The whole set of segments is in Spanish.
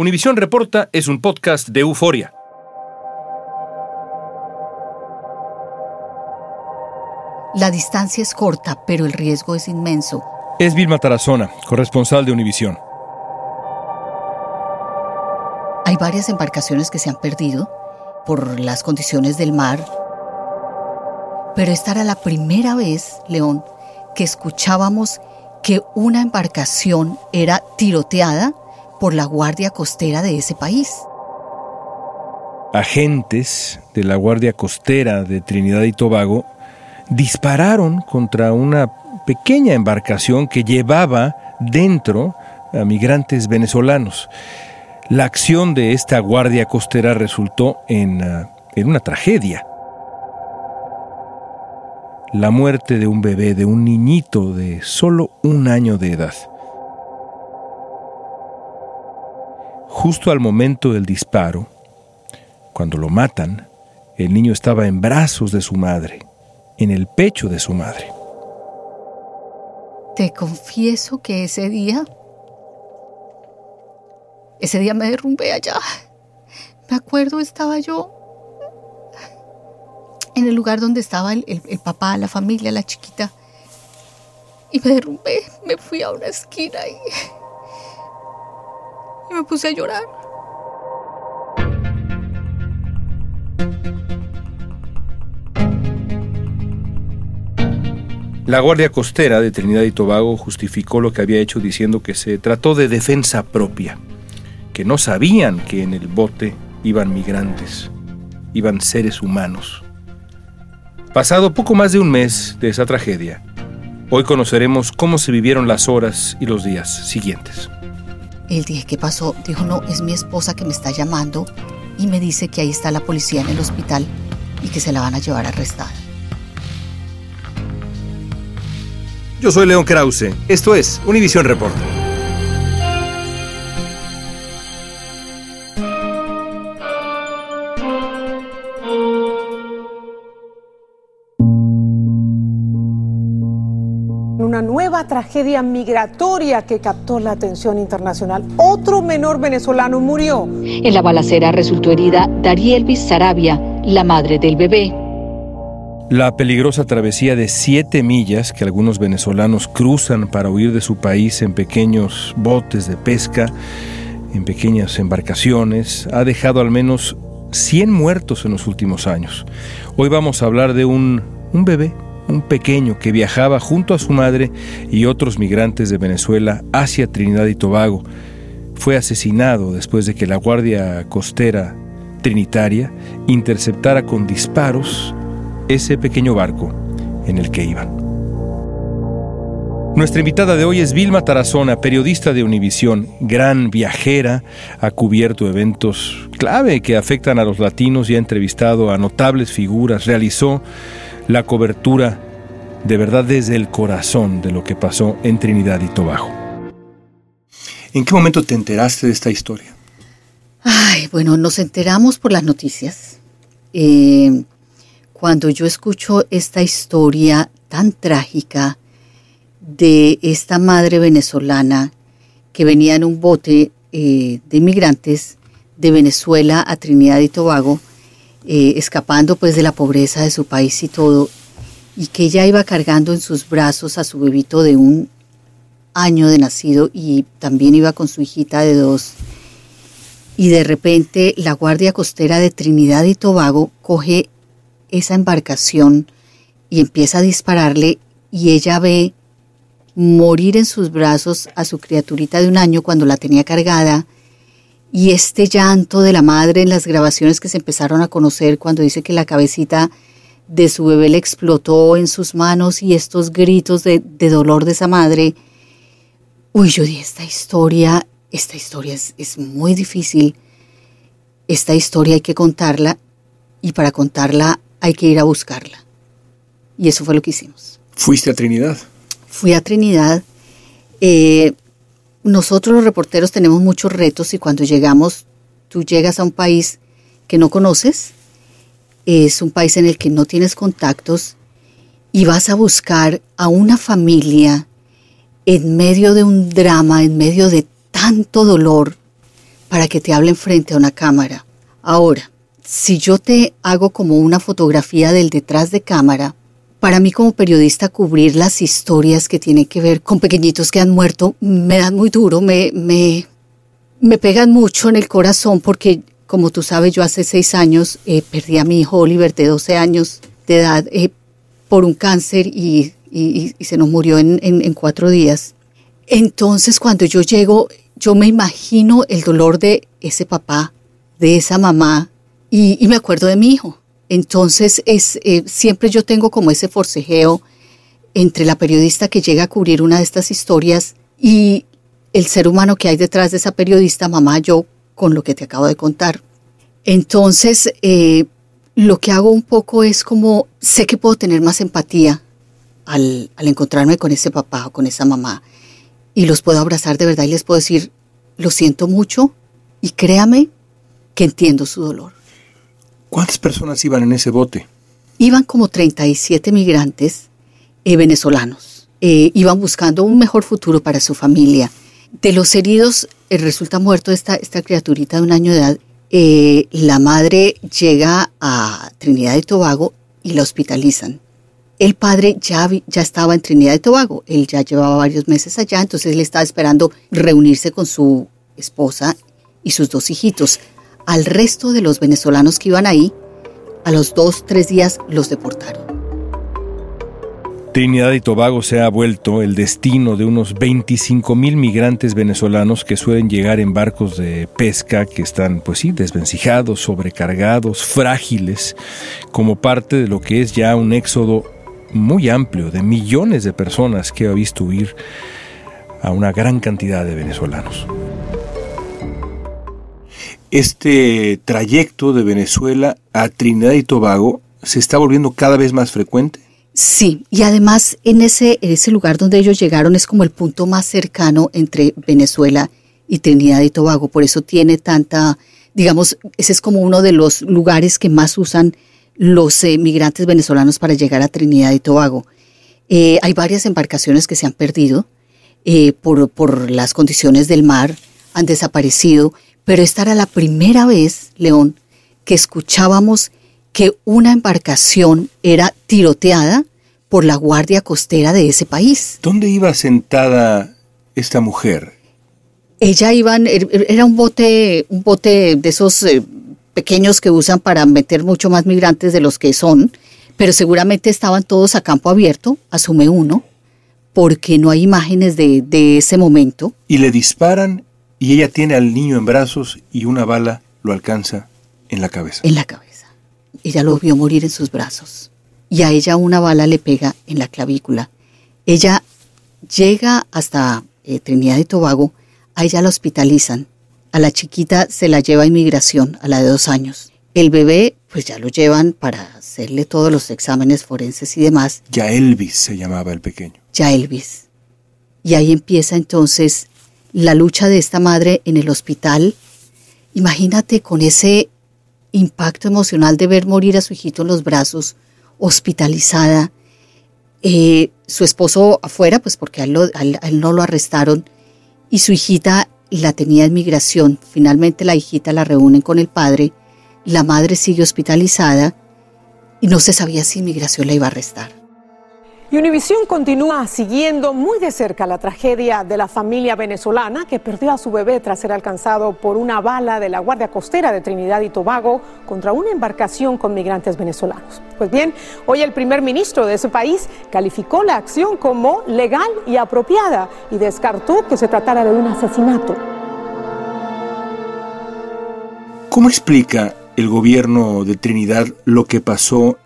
Univisión Reporta es un podcast de euforia. La distancia es corta, pero el riesgo es inmenso. Es Vilma Tarazona, corresponsal de Univisión. Hay varias embarcaciones que se han perdido por las condiciones del mar. Pero esta era la primera vez, León, que escuchábamos que una embarcación era tiroteada por la Guardia Costera de ese país. Agentes de la Guardia Costera de Trinidad y Tobago dispararon contra una pequeña embarcación que llevaba dentro a migrantes venezolanos. La acción de esta guardia costera resultó en, uh, en una tragedia. La muerte de un bebé, de un niñito de solo un año de edad. Justo al momento del disparo, cuando lo matan, el niño estaba en brazos de su madre, en el pecho de su madre. Te confieso que ese día ese día me derrumbé allá. Me acuerdo, estaba yo en el lugar donde estaba el, papá, la familia, la chiquita. Y me derrumbé, me fui a una esquina y, y me puse a llorar. La Guardia Costera de Trinidad y Tobago justificó lo que había hecho diciendo que se trató de defensa propia que no sabían que en el bote iban migrantes, iban seres humanos. Pasado poco más de un mes de esa tragedia, hoy conoceremos cómo se vivieron las horas y los días siguientes. El día que pasó, dijo, no, es mi esposa que me está llamando y me dice que ahí está la policía en el hospital y que se la van a llevar arrestada. Yo soy León Krause. Esto es Univision Report. tragedia migratoria que captó la atención internacional. Otro menor venezolano murió. En la balacera resultó herida Darielvis Sarabia, la madre del bebé. La peligrosa travesía de siete millas que algunos venezolanos cruzan para huir de su país en pequeños botes de pesca, en pequeñas embarcaciones, ha dejado al menos 100 muertos en los últimos años. Hoy vamos a hablar de un, un bebé un pequeño que viajaba junto a su madre y otros migrantes de Venezuela hacia Trinidad y Tobago. Fue asesinado después de que la Guardia Costera Trinitaria interceptara con disparos ese pequeño barco en el que iban. Nuestra invitada de hoy es Vilma Tarazona, periodista de Univisión, gran viajera, ha cubierto eventos clave que afectan a los latinos y ha entrevistado a notables figuras, realizó la cobertura de verdad desde el corazón de lo que pasó en Trinidad y Tobago. ¿En qué momento te enteraste de esta historia? Ay, bueno, nos enteramos por las noticias. Eh, cuando yo escucho esta historia tan trágica de esta madre venezolana que venía en un bote eh, de inmigrantes de Venezuela a Trinidad y Tobago, eh, escapando pues de la pobreza de su país y todo, y que ella iba cargando en sus brazos a su bebito de un año de nacido y también iba con su hijita de dos. Y de repente la Guardia Costera de Trinidad y Tobago coge esa embarcación y empieza a dispararle y ella ve morir en sus brazos a su criaturita de un año cuando la tenía cargada y este llanto de la madre en las grabaciones que se empezaron a conocer cuando dice que la cabecita de su bebé le explotó en sus manos y estos gritos de, dolor de esa madre. Uy, yo di esta historia, esta historia es, es muy difícil. Esta historia hay que contarla y para contarla hay que ir a buscarla. Y eso fue lo que hicimos. ¿Fuiste a Trinidad? Fui a Trinidad. Eh, nosotros los reporteros tenemos muchos retos y cuando llegamos, tú llegas a un país que no conoces, es un país en el que no tienes contactos y vas a buscar a una familia en medio de un drama, en medio de tanto dolor, para que te hablen frente a una cámara. Ahora, si yo te hago como una fotografía del detrás de cámara, para mí como periodista cubrir las historias que tienen que ver con pequeñitos que han muerto me dan muy duro, me, me, me pegan mucho en el corazón porque, como tú sabes, yo hace seis años eh, perdí a mi hijo Oliver de 12 años de edad eh, por un cáncer y, se nos murió en, en cuatro días. Entonces, cuando yo llego, yo me imagino el dolor de ese papá, de esa mamá, y, me acuerdo de mi hijo. Entonces, es, eh, siempre yo tengo como ese forcejeo entre la periodista que llega a cubrir una de estas historias y el ser humano que hay detrás de esa periodista, mamá, yo, con lo que te acabo de contar. Entonces, eh, lo que hago un poco es como, sé que puedo tener más empatía al, al encontrarme con ese papá o con esa mamá y los puedo abrazar de verdad y les puedo decir, lo siento mucho y créame que entiendo su dolor. ¿Cuántas personas iban en ese bote? Iban como 37 migrantes eh, venezolanos. Eh, iban buscando un mejor futuro para su familia. De los heridos, eh, resulta muerto esta, esta criaturita de un año de edad. la madre llega a Trinidad y Tobago y la hospitalizan el padre ya, ya estaba en Trinidad y Tobago, él ya llevaba varios meses allá, entonces él estaba esperando reunirse con su esposa y sus dos hijitos. Al resto de los venezolanos que iban ahí, a los dos, tres días los deportaron. Trinidad y Tobago se ha vuelto el destino de unos 25 mil migrantes venezolanos que suelen llegar en barcos de pesca que están, pues sí, desvencijados, sobrecargados, frágiles, como parte de lo que es ya un éxodo muy amplio de millones de personas que ha visto huir a una gran cantidad de venezolanos. Este trayecto de Venezuela a Trinidad y Tobago se está volviendo cada vez más frecuente. Sí, y además en ese, en ese lugar donde ellos llegaron es como el punto más cercano entre Venezuela y Trinidad y Tobago, por eso tiene tanta, digamos, ese es como uno de los lugares que más usan los eh, migrantes venezolanos para llegar a Trinidad y Tobago. Eh, hay varias embarcaciones que se han perdido eh, por, por las condiciones del mar, han desaparecido, pero esta era la primera vez, León, que escuchábamos que una embarcación era tiroteada por la guardia costera de ese país. ¿Dónde iba sentada esta mujer? Ella iba, er, er, era un bote, un bote de esos pequeños que usan para meter mucho más migrantes de los que son, pero seguramente estaban todos a campo abierto, asume uno, porque no hay imágenes de, de ese momento. Y le disparan y ella tiene al niño en brazos y una bala lo alcanza en la cabeza. En la cabeza. Ella lo vio morir en sus brazos y a ella una bala le pega en la clavícula. Ella llega hasta eh, Trinidad y Tobago, a ella la hospitalizan a la chiquita se la lleva a inmigración, a la de dos años. El bebé, pues ya lo llevan para hacerle todos los exámenes forenses y demás. Ya Elvis se llamaba el pequeño. Ya Elvis. Y ahí empieza entonces la lucha de esta madre en el hospital. Imagínate con ese impacto emocional de ver morir a su hijito en los brazos, hospitalizada. Eh, su esposo afuera, pues porque a él no lo arrestaron, y su hijita la tenía en migración. Finalmente la hijita la reúnen con el padre, la madre sigue hospitalizada y no se sabía si inmigración la iba a arrestar. Y Univisión continúa siguiendo muy de cerca la tragedia de la familia venezolana que perdió a su bebé tras ser alcanzado por una bala de la Guardia Costera de Trinidad y Tobago contra una embarcación con migrantes venezolanos. Pues bien, hoy el primer ministro de ese país calificó la acción como legal y apropiada y descartó que se tratara de un asesinato. ¿Cómo explica el gobierno de Trinidad lo que pasó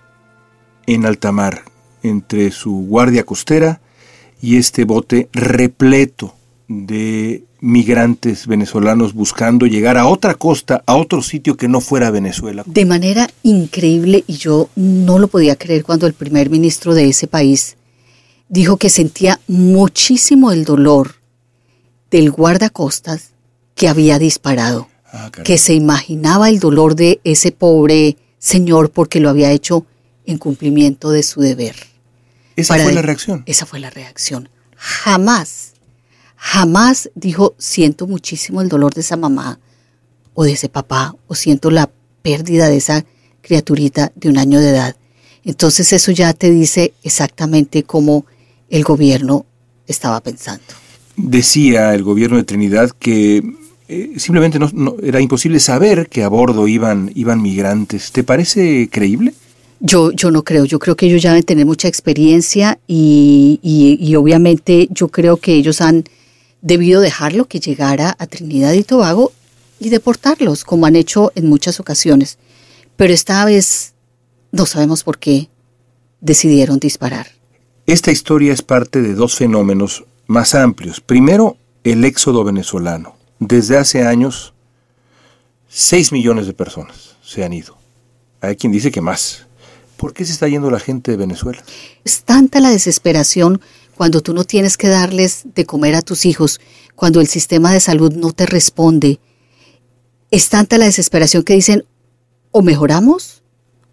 en Altamar? Entre su guardia costera y este bote repleto de migrantes venezolanos buscando llegar a otra costa, a otro sitio que no fuera Venezuela. De manera increíble, y yo no lo podía creer cuando el primer ministro de ese país dijo que sentía muchísimo el dolor del guardacostas que había disparado, ah, que se imaginaba el dolor de ese pobre señor porque lo había hecho en cumplimiento de su deber. ¿Esa fue la reacción? Esa fue la reacción. Jamás, jamás dijo, siento muchísimo el dolor de esa mamá o de ese papá o siento la pérdida de esa criaturita de un año de edad. Entonces eso ya te dice exactamente cómo el gobierno estaba pensando. Decía el gobierno de Trinidad que eh, simplemente no, era imposible saber que a bordo iban, iban migrantes. ¿Te parece creíble? Yo, yo no creo, yo creo que ellos ya deben tener mucha experiencia y, y obviamente yo creo que ellos han debido dejarlo que llegara a Trinidad y Tobago y deportarlos, como han hecho en muchas ocasiones. Pero esta vez no sabemos por qué decidieron disparar. Esta historia es parte de dos fenómenos más amplios. Primero, el éxodo venezolano. Desde hace años, 6 millones de personas se han ido. Hay quien dice que más. ¿Por qué se está yendo la gente de Venezuela? Es tanta la desesperación cuando tú no tienes que darles de comer a tus hijos, cuando el sistema de salud no te responde. Es tanta la desesperación que dicen, o mejoramos,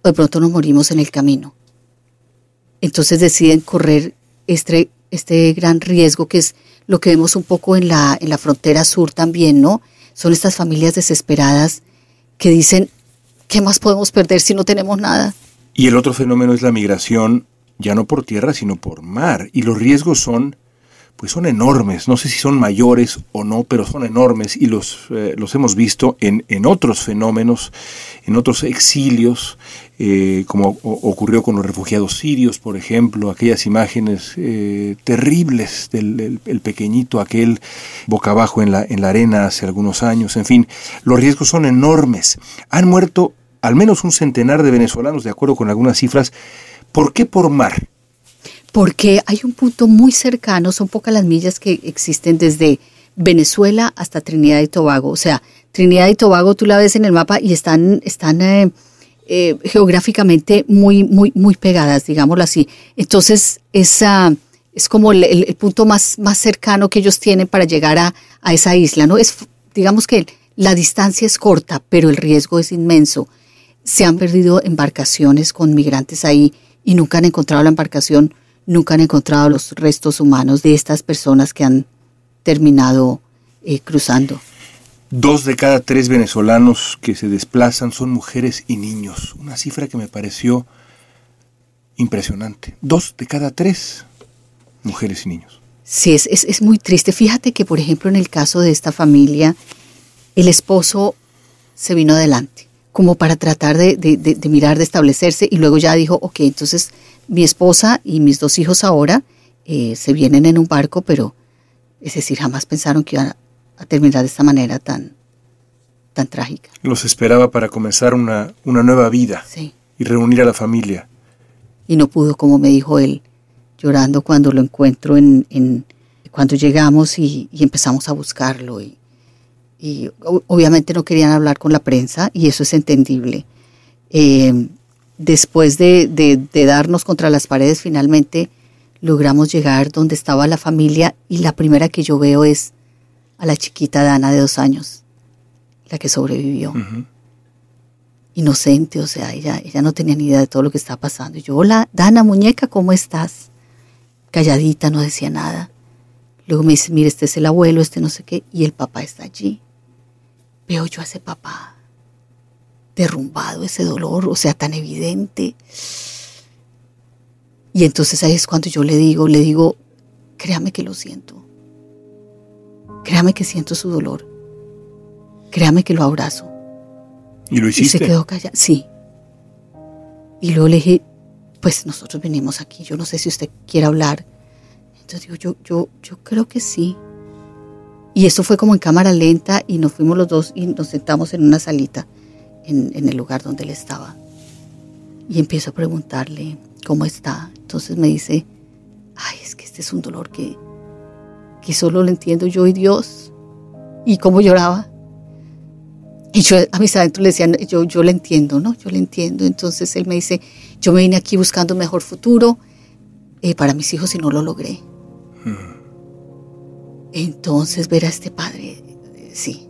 o de pronto nos morimos en el camino. Entonces deciden correr este, este gran riesgo que es lo que vemos un poco en la, en la frontera sur también, ¿no? Son estas familias desesperadas que dicen, ¿qué más podemos perder si no tenemos nada? Y el otro fenómeno es la migración ya no por tierra, sino por mar. Y los riesgos son, pues son enormes. No sé si son mayores o no, pero son enormes y los, eh, los hemos visto en, en, otros fenómenos, en otros exilios, eh, como ocurrió con los refugiados sirios, por ejemplo, aquellas imágenes eh, terribles del el pequeñito, aquel boca abajo en la, en la arena hace algunos años. En fin, los riesgos son enormes. Han muerto al menos un centenar de venezolanos, de acuerdo con algunas cifras, ¿Por qué por mar? Porque hay un punto muy cercano, son pocas las millas que existen desde Venezuela hasta Trinidad y Tobago. O sea, Trinidad y Tobago tú la ves en el mapa y están, están eh, eh, geográficamente muy, muy, muy pegadas, digámoslo así. Entonces, esa es como el, punto más, más cercano que ellos tienen para llegar a, a esa isla, ¿no? Es, digamos que la distancia es corta, pero el riesgo es inmenso. Se han perdido embarcaciones con migrantes ahí y nunca han encontrado la embarcación, nunca han encontrado los restos humanos de estas personas que han terminado eh, cruzando. Dos de cada tres venezolanos que se desplazan son mujeres y niños, una cifra que me pareció impresionante. Dos de cada tres mujeres y niños. Sí, es, es, es muy triste. Fíjate que, por ejemplo, en el caso de esta familia, el esposo se vino adelante como para tratar de, de, mirar, de establecerse, y luego ya dijo, ok, entonces mi esposa y mis dos hijos ahora eh, se vienen en un barco, pero es decir, jamás pensaron que iban a, terminar de esta manera tan, tan trágica. Los esperaba para comenzar una, una nueva vida y reunir a la familia. Y no pudo, como me dijo él, llorando cuando lo encuentro en, en cuando llegamos y, y empezamos a buscarlo y, y obviamente no querían hablar con la prensa y eso es entendible. Eh, después de, de, darnos contra las paredes, finalmente logramos llegar donde estaba la familia y la primera que yo veo es a la chiquita Dana de dos años, la que sobrevivió. Inocente, o sea, ella, ella no tenía ni idea de todo lo que estaba pasando. Y yo, hola, Dana, muñeca, ¿cómo estás? Calladita, no decía nada. Luego me dice, mire, este es el abuelo, este no sé qué, y el papá está allí veo yo a ese papá derrumbado, ese dolor, o sea, tan evidente. Y entonces ahí es cuando yo le digo, le digo, créame que lo siento. Créame que siento su dolor. Créame que lo abrazo. ¿Y lo hiciste? Y se quedó callado. Sí. Y luego le dije, pues nosotros venimos aquí, yo no sé si usted quiere hablar. Entonces digo, yo, yo, yo creo que sí. Y eso fue como en cámara lenta y nos fuimos los dos y nos sentamos en una salita en, el lugar donde él estaba. Y empiezo a preguntarle cómo está. Entonces me dice, ay, es que este es un dolor que, que solo lo entiendo yo y Dios. Y cómo lloraba. Y yo a mis adentros le decía, yo, yo le entiendo, ¿no? Yo le entiendo. Entonces él me dice, yo me vine aquí buscando un mejor futuro eh, para mis hijos y no lo logré. Hmm. Entonces ver a este padre, sí,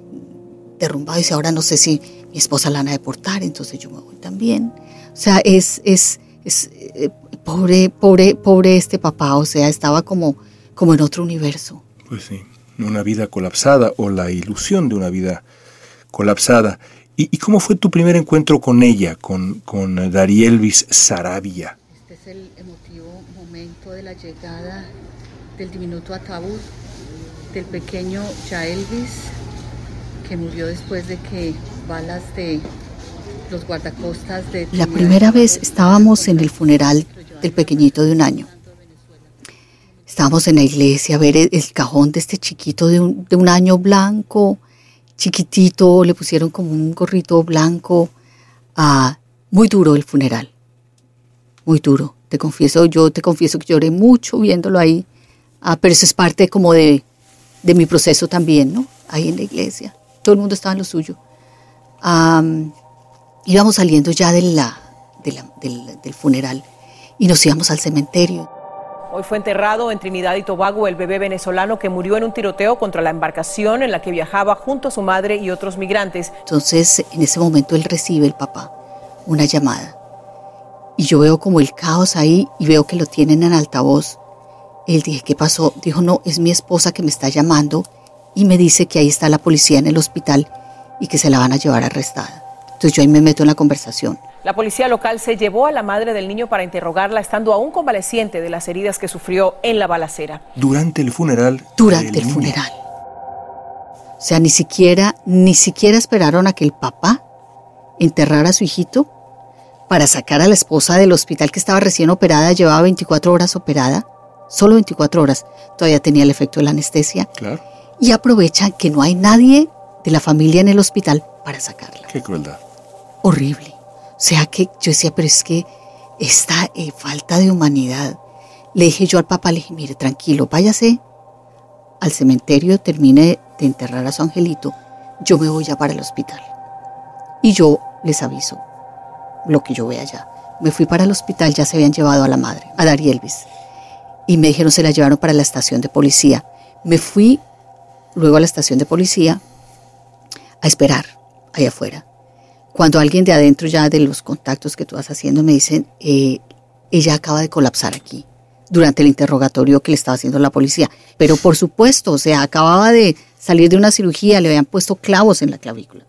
derrumbado y dice, ahora no sé si mi esposa la van a deportar, entonces yo me voy también. O sea, es, es, es eh, pobre, pobre, pobre este papá, o sea, estaba como, como en otro universo. Pues sí, una vida colapsada o la ilusión de una vida colapsada. ¿Y, cómo fue tu primer encuentro con ella, con, con Darielvis Sarabia? Este es el emotivo momento de la llegada del diminuto ataúd del pequeño Jaelvis, que murió después de que balas de los guardacostas de... La primera vez estábamos en el funeral del pequeñito de un año. Estábamos en la iglesia a ver el, cajón de este chiquito de un, de un año blanco, chiquitito, le pusieron como un gorrito blanco. Ah, muy duro el funeral, muy duro. Te confieso, yo te confieso que lloré mucho viéndolo ahí. Ah, pero eso es parte como de, de, mi proceso también, ¿no? Ahí en la iglesia. Todo el mundo estaba en lo suyo. íbamos saliendo ya de la, del, del funeral y nos íbamos al cementerio. Hoy fue enterrado en Trinidad y Tobago el bebé venezolano que murió en un tiroteo contra la embarcación en la que viajaba junto a su madre y otros migrantes. Entonces, en ese momento él recibe el papá una llamada. Y yo veo como el caos ahí y veo que lo tienen en altavoz. Él dije, ¿qué pasó? Dijo, no, es mi esposa que me está llamando y me dice que ahí está la policía en el hospital y que se la van a llevar arrestada. Entonces yo ahí me meto en la conversación. La policía local se llevó a la madre del niño para interrogarla estando aún convaleciente de las heridas que sufrió en la balacera. Durante el funeral. Durante el funeral. O sea, ni siquiera, ni siquiera esperaron a que el papá enterrara a su hijito para sacar a la esposa del hospital que estaba recién operada, llevaba 24 horas operada, solo 24 horas, todavía tenía el efecto de la anestesia. Claro. Y aprovechan que no hay nadie de la familia en el hospital para sacarla. Qué crueldad. Horrible. O sea que yo decía, pero es que esta eh, falta de humanidad. Le dije yo al papá, le dije, mire, tranquilo, váyase al cementerio, termine de enterrar a su angelito, yo me voy ya para el hospital. Y yo les aviso lo que yo vea allá. Me fui para el hospital, ya se habían llevado a la madre, a Dari Elvis. Y me dijeron, se la llevaron para la estación de policía. Me fui luego a la estación de policía a esperar allá afuera. Cuando alguien de adentro ya de los contactos que tú vas haciendo me dicen, eh, ella acaba de colapsar aquí durante el interrogatorio que le estaba haciendo la policía. Pero por supuesto, o sea, acababa de salir de una cirugía, le habían puesto clavos en la clavícula.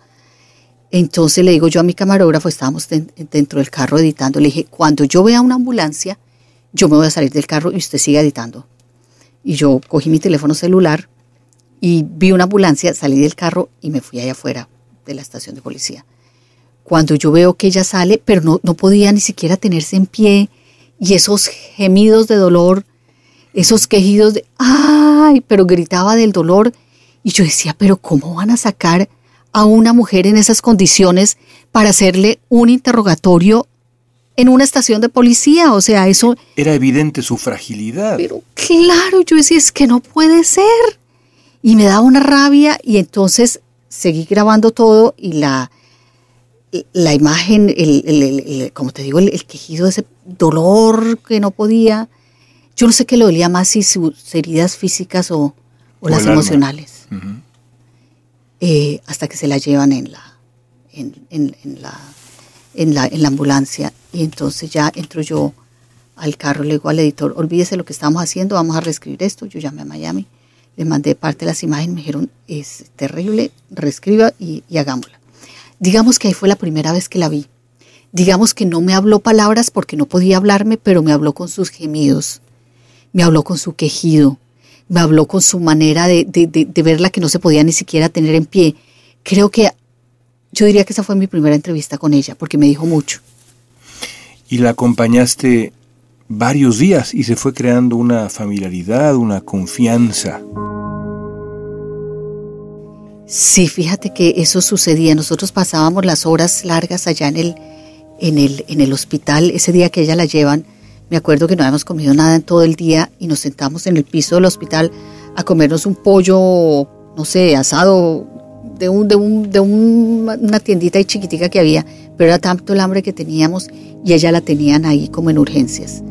Entonces le digo yo a mi camarógrafo, estábamos dentro del carro editando, le dije, cuando yo vea una ambulancia, yo me voy a salir del carro y usted siga editando. Y yo cogí mi teléfono celular y vi una ambulancia, salí del carro y me fui allá afuera de la estación de policía cuando yo veo que ella sale, pero no, no podía ni siquiera tenerse en pie, y esos gemidos de dolor, esos quejidos de, ay, pero gritaba del dolor, y yo decía, pero ¿cómo van a sacar a una mujer en esas condiciones para hacerle un interrogatorio en una estación de policía? O sea, eso... Era evidente su fragilidad. Pero claro, yo decía, es que no puede ser. Y me daba una rabia y entonces seguí grabando todo y la la imagen, el, como te digo, el, quejido, ese dolor que no podía. Yo no sé qué le dolía más, si sus heridas físicas o, las emocionales. Eh, hasta que se la llevan en la, en, la, en, la, en la ambulancia. Y entonces ya entro yo al carro, le digo al editor, olvídese lo que estamos haciendo, vamos a reescribir esto. Yo llamé a Miami, le mandé parte de las imágenes, me dijeron, es terrible, reescriba y, hagámosla. Digamos que ahí fue la primera vez que la vi. Digamos que no me habló palabras porque no podía hablarme, pero me habló con sus gemidos, me habló con su quejido, me habló con su manera de, de, verla que no se podía ni siquiera tener en pie. Creo que yo diría que esa fue mi primera entrevista con ella, porque me dijo mucho. Y la acompañaste varios días y se fue creando una familiaridad, una confianza. Sí, fíjate que eso sucedía. Nosotros pasábamos las horas largas allá en el, en el, en el hospital. Ese día que ella la llevan, me acuerdo que no habíamos comido nada en todo el día y nos sentamos en el piso del hospital a comernos un pollo, no sé, asado de, un, de, un, de una tiendita y chiquitica que había, pero era tanto el hambre que teníamos y ella la tenían ahí como en urgencias.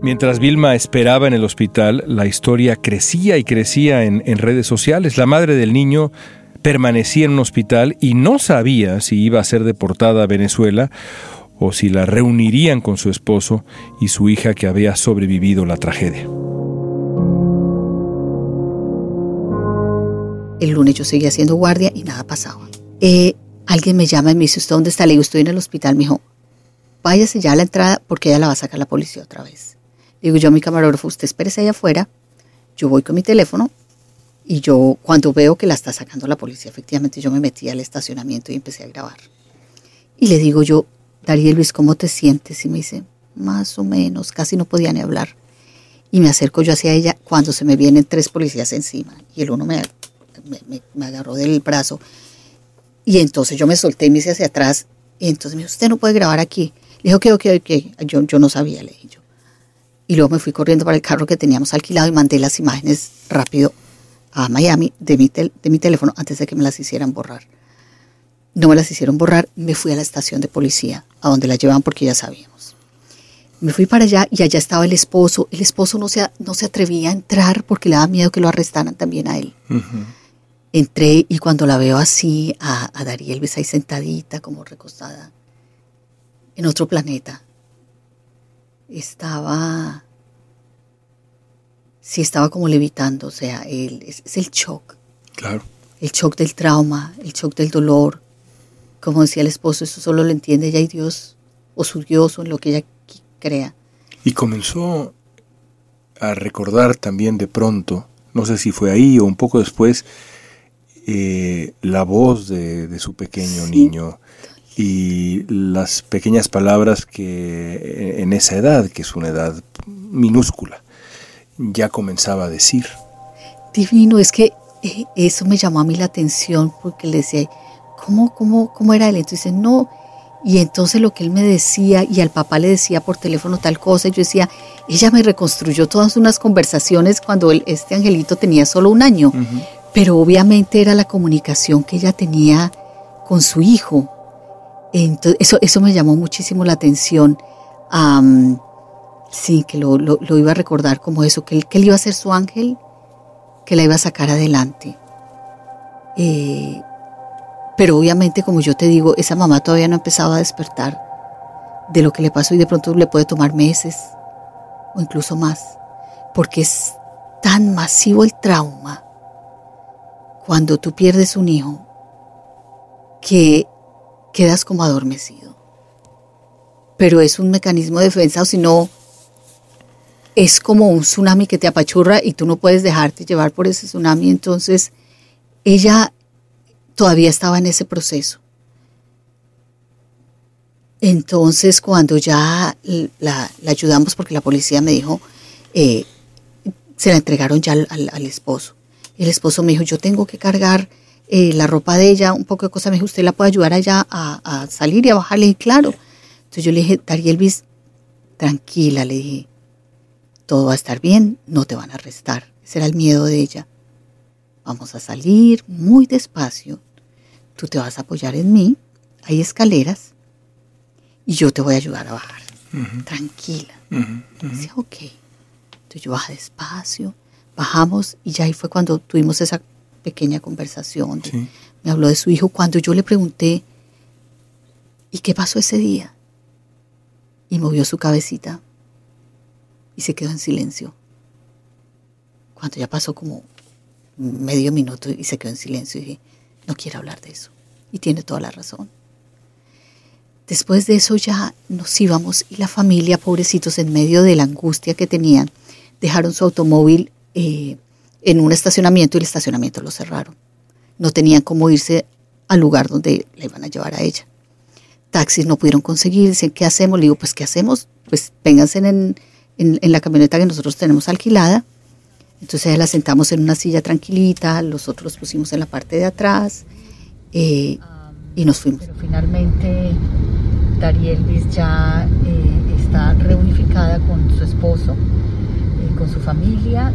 Mientras Vilma esperaba en el hospital, la historia crecía y crecía en, redes sociales. La madre del niño permanecía en un hospital y no sabía si iba a ser deportada a Venezuela o si la reunirían con su esposo y su hija que había sobrevivido la tragedia. El lunes yo seguía haciendo guardia y nada pasaba. Eh, alguien me llama y me dice, ¿usted dónde está? Le digo, estoy en el hospital. Me dijo, váyase ya a la entrada porque ella la va a sacar la policía otra vez. Le digo yo a mi camarógrafo, usted espérese allá afuera, yo voy con mi teléfono y yo cuando veo que la está sacando la policía, efectivamente yo me metí al estacionamiento y empecé a grabar. Y le digo yo, Dariel Luis, ¿cómo te sientes? Y me dice, más o menos, casi no podía ni hablar. Y me acerco yo hacia ella cuando se me vienen tres policías encima y el uno me, me, agarró del brazo. Y entonces yo me solté y me hice hacia atrás. Y entonces me dijo, usted no puede grabar aquí. Le dije, ok, ok, ok. Yo, yo no sabía, le dije. Y luego me fui corriendo para el carro que teníamos alquilado y mandé las imágenes rápido a Miami de mi, de mi teléfono antes de que me las hicieran borrar. No me las hicieron borrar, me fui a la estación de policía, a donde la llevaban porque ya sabíamos. Me fui para allá y allá estaba el esposo. El esposo no se, no se atrevía a entrar porque le daba miedo que lo arrestaran también a él. Entré y cuando la veo así, a, a Dariel, ves ahí sentadita, como recostada, en otro planeta, estaba, sí estaba como levitando, o sea, el, es, el shock. Claro. El shock del trauma, el shock del dolor. Como decía el esposo, eso solo lo entiende ella y Dios, o su Dios, o en lo que ella crea. Y comenzó a recordar también de pronto, no sé si fue ahí o un poco después, eh, la voz de, su pequeño niño y las pequeñas palabras que en esa edad, que es una edad minúscula, ya comenzaba a decir. Divino, es que eh, eso me llamó a mí la atención porque le decía, ¿cómo, cómo, cómo era él? Entonces, no. Y entonces lo que él me decía y al papá le decía por teléfono tal cosa, yo decía, ella me reconstruyó todas unas conversaciones cuando este angelito tenía solo un año, pero obviamente era la comunicación que ella tenía con su hijo entonces, eso, eso me llamó muchísimo la atención. sí, que lo, iba a recordar como eso, que él, que iba a ser su ángel, que la iba a sacar adelante. Eh, pero obviamente, como yo te digo, esa mamá todavía no empezaba a despertar de lo que le pasó y de pronto le puede tomar meses o incluso más, porque es tan masivo el trauma cuando tú pierdes un hijo que quedas como adormecido. Pero es un mecanismo de defensa o si no, es como un tsunami que te apachurra y tú no puedes dejarte llevar por ese tsunami. Entonces, ella todavía estaba en ese proceso. Entonces, cuando ya la, ayudamos, porque la policía me dijo, eh, se la entregaron ya al, al, esposo. El esposo me dijo, yo tengo que cargar eh, la ropa de ella, un poco de cosas. Me dijo, ¿usted la puede ayudar allá a, salir y a bajarle? Y claro. Entonces yo le dije, Darielvis, tranquila, le dije, todo va a estar bien, no te van a arrestar. Ese era el miedo de ella. Vamos a salir muy despacio. Tú te vas a apoyar en mí. Hay escaleras y yo te voy a ayudar a bajar. Tranquila. Dice, ok. Entonces yo bajé despacio, bajamos y ya ahí fue cuando tuvimos esa pequeña conversación. Me habló de su hijo cuando yo le pregunté, ¿y qué pasó ese día? Y movió su cabecita y se quedó en silencio. Cuando ya pasó como medio minuto y se quedó en silencio, y dije, no quiere hablar de eso. Y tiene toda la razón. Después de eso ya nos íbamos y la familia, pobrecitos, en medio de la angustia que tenían, dejaron su automóvil eh, en un estacionamiento y el estacionamiento lo cerraron. No tenían cómo irse al lugar donde la iban a llevar a ella. Taxis no pudieron conseguir, dicen, ¿qué hacemos? Le digo, pues, ¿qué hacemos? Pues vénganse en, en, la camioneta que nosotros tenemos alquilada. Entonces la sentamos en una silla tranquilita, los otros pusimos en la parte de atrás eh, y nos fuimos. Pero finalmente Darielvis ya eh, está reunificada con su esposo, eh, con su familia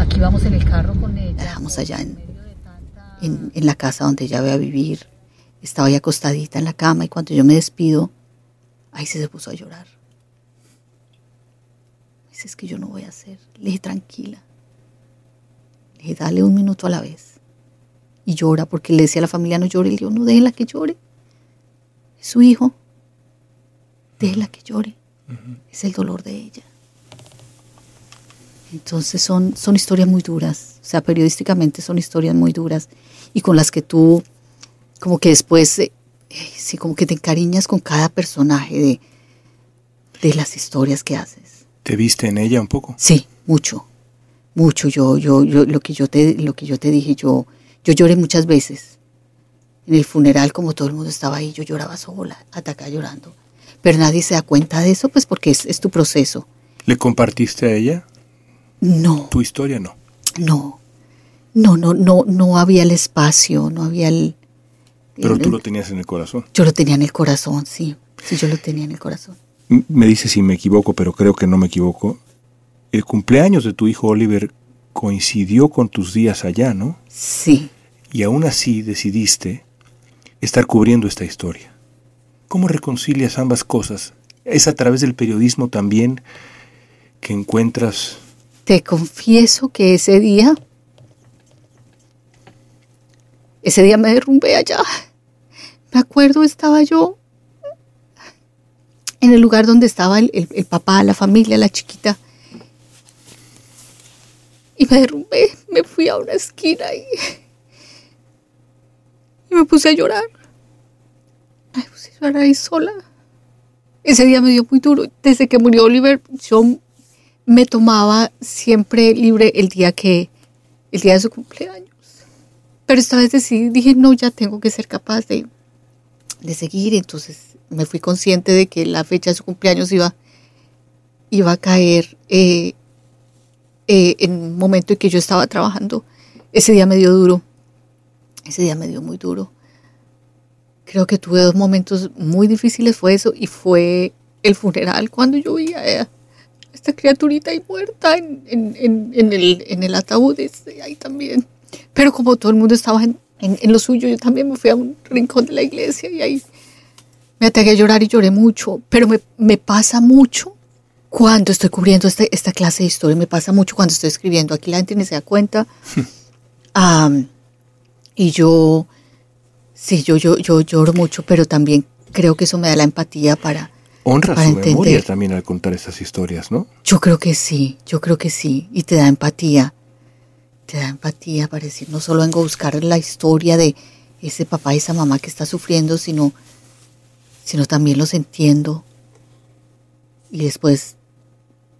aquí vamos en el carro con ella. La dejamos allá en, en, la casa donde ella iba a vivir. Estaba ahí acostadita en la cama y cuando yo me despido, ahí se, se puso a llorar. Dice, es que yo no voy a hacer. Le dije, tranquila. Le dije, dale un minuto a la vez. Y llora porque le decía a la familia, no llore. Le digo, no, déjela que llore. Es su hijo. Déjela que llore. Es el dolor de ella. Entonces son, son historias muy duras, o sea, periodísticamente son historias muy duras y con las que tú como que después, eh, sí, como que te encariñas con cada personaje de, de las historias que haces. ¿Te viste en ella un poco? Sí, mucho, mucho. Yo, yo, yo, lo que yo te, lo que yo te dije, yo, yo lloré muchas veces. En el funeral, como todo el mundo estaba ahí, yo lloraba sola, acá llorando. Pero nadie se da cuenta de eso, pues porque es, es tu proceso. ¿Le compartiste a ella? No. ¿Tu historia no? No. No, no, no, no había el espacio, no había el. Pero tú lo tenías en el corazón. Yo lo tenía en el corazón, sí. Sí, yo lo tenía en el corazón. Me dice si me equivoco, pero creo que no me equivoco. El cumpleaños de tu hijo Oliver coincidió con tus días allá, ¿no? Sí. Y aún así decidiste estar cubriendo esta historia. ¿Cómo reconcilias ambas cosas? ¿Es a través del periodismo también que encuentras... Te confieso que ese día... Ese día me derrumbé allá. Me acuerdo, estaba yo en el lugar donde estaba el, papá, la familia, la chiquita. Y me derrumbé, me fui a una esquina y, y me puse a llorar. Me puse a llorar ahí sola. Ese día me dio muy duro. Desde que murió Oliver, yo me tomaba siempre libre el día que, el día de su cumpleaños. Pero esta vez decidí, dije, no, ya tengo que ser capaz de, de seguir. Entonces me fui consciente de que la fecha de su cumpleaños iba, iba a caer eh, eh, en un momento en que yo estaba trabajando. Ese día me dio duro. Ese día me dio muy duro. Creo que tuve dos momentos muy difíciles, fue eso y fue el funeral cuando yo vi a esta criaturita ahí muerta en, en, en, el, en el ataúd, este, ahí también. Pero como todo el mundo estaba en, en, lo suyo, yo también me fui a un rincón de la iglesia y ahí me ataqué a llorar y lloré mucho. Pero me, me pasa mucho cuando estoy cubriendo esta, esta clase de historia, me pasa mucho cuando estoy escribiendo. Aquí la gente ni se da cuenta. um, y yo, sí, yo, yo, yo lloro mucho, pero también creo que eso me da la empatía para... Honra su entender. memoria también al contar estas historias, ¿no? Yo creo que sí, yo creo que sí. Y te da empatía. Te da empatía para decir, no solo vengo a buscar la historia de ese papá y esa mamá que está sufriendo, sino, sino también los entiendo. Y después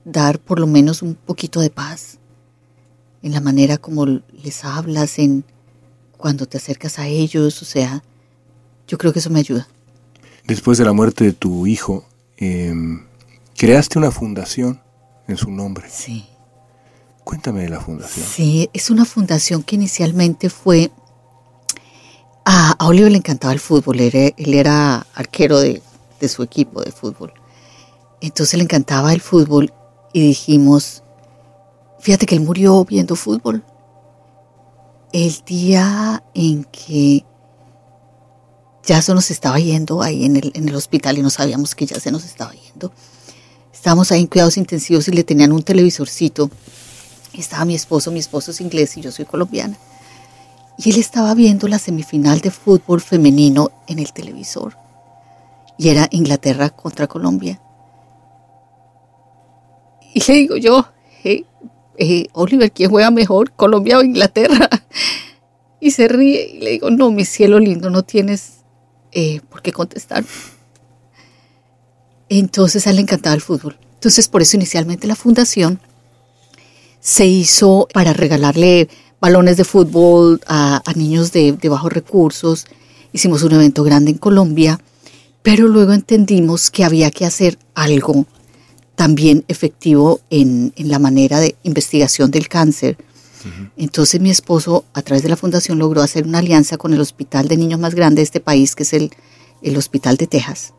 dar por lo menos un poquito de paz en la manera como les hablas, en cuando te acercas a ellos, o sea, yo creo que eso me ayuda. Después de la muerte de tu hijo, eh, creaste una fundación en su nombre. Sí. Cuéntame de la fundación. Sí, es una fundación que inicialmente fue... A, a Oliver le encantaba el fútbol, él era, él era arquero de, de su equipo de fútbol. Entonces le encantaba el fútbol y dijimos, fíjate que él murió viendo fútbol. El día en que ya se nos estaba yendo ahí en el, en el hospital y no sabíamos que ya se nos estaba yendo. Estábamos ahí en cuidados intensivos y le tenían un televisorcito. Estaba mi esposo, mi esposo es inglés y yo soy colombiana. Y él estaba viendo la semifinal de fútbol femenino en el televisor. Y era Inglaterra contra Colombia. Y le digo yo, hey, Oliver, ¿quién juega mejor, Colombia o Inglaterra? Y se ríe y le digo, no, mi cielo lindo, no tienes eh, por qué contestar. Entonces a él le encantaba el fútbol. Entonces por eso inicialmente la fundación se hizo para regalarle balones de fútbol a, niños de, bajos recursos. Hicimos un evento grande en Colombia, pero luego entendimos que había que hacer algo también efectivo en, la manera de investigación del cáncer. Entonces mi esposo, a través de la fundación, logró hacer una alianza con el hospital de niños más grande de este país, que es el, el Hospital de Texas,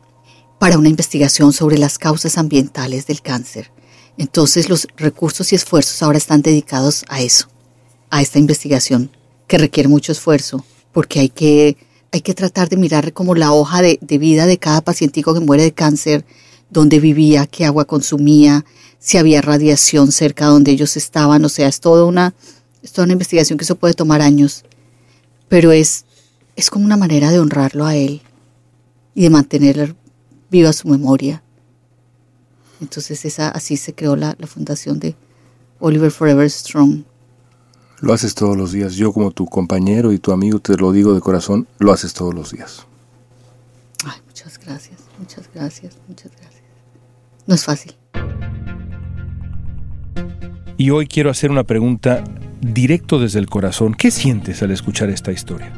para una investigación sobre las causas ambientales del cáncer. Entonces los recursos y esfuerzos ahora están dedicados a eso, a esta investigación, que requiere mucho esfuerzo, porque hay que, hay que tratar de mirar como la hoja de, de vida de cada pacientico que muere de cáncer, dónde vivía, qué agua consumía, si había radiación cerca donde ellos estaban, o sea, es toda una, es toda una investigación que eso puede tomar años, pero es, es como una manera de honrarlo a él y de mantener viva su memoria. Entonces esa, así se creó la, la fundación de, Oliver Forever Strong. Lo haces todos los días. Yo como tu compañero y tu amigo te lo digo de corazón, lo haces todos los días. Ay, muchas gracias, muchas gracias, muchas gracias. No es fácil. Y hoy quiero hacer una pregunta directo desde el corazón. ¿Qué sientes al escuchar esta historia?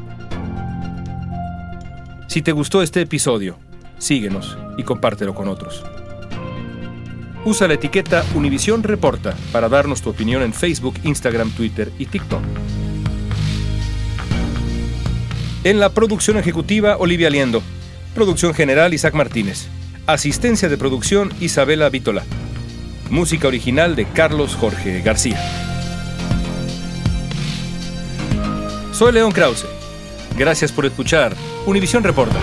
Si te gustó este episodio, síguenos y compártelo con otros. Usa la etiqueta Univisión Reporta para darnos tu opinión en Facebook, Instagram, Twitter y TikTok. En la producción ejecutiva, Olivia Liendo. Producción general, Isaac Martínez. Asistencia de producción, Isabela Vítola. Música original de Carlos Jorge García. Soy León Krause. Gracias por escuchar Univisión Reporta.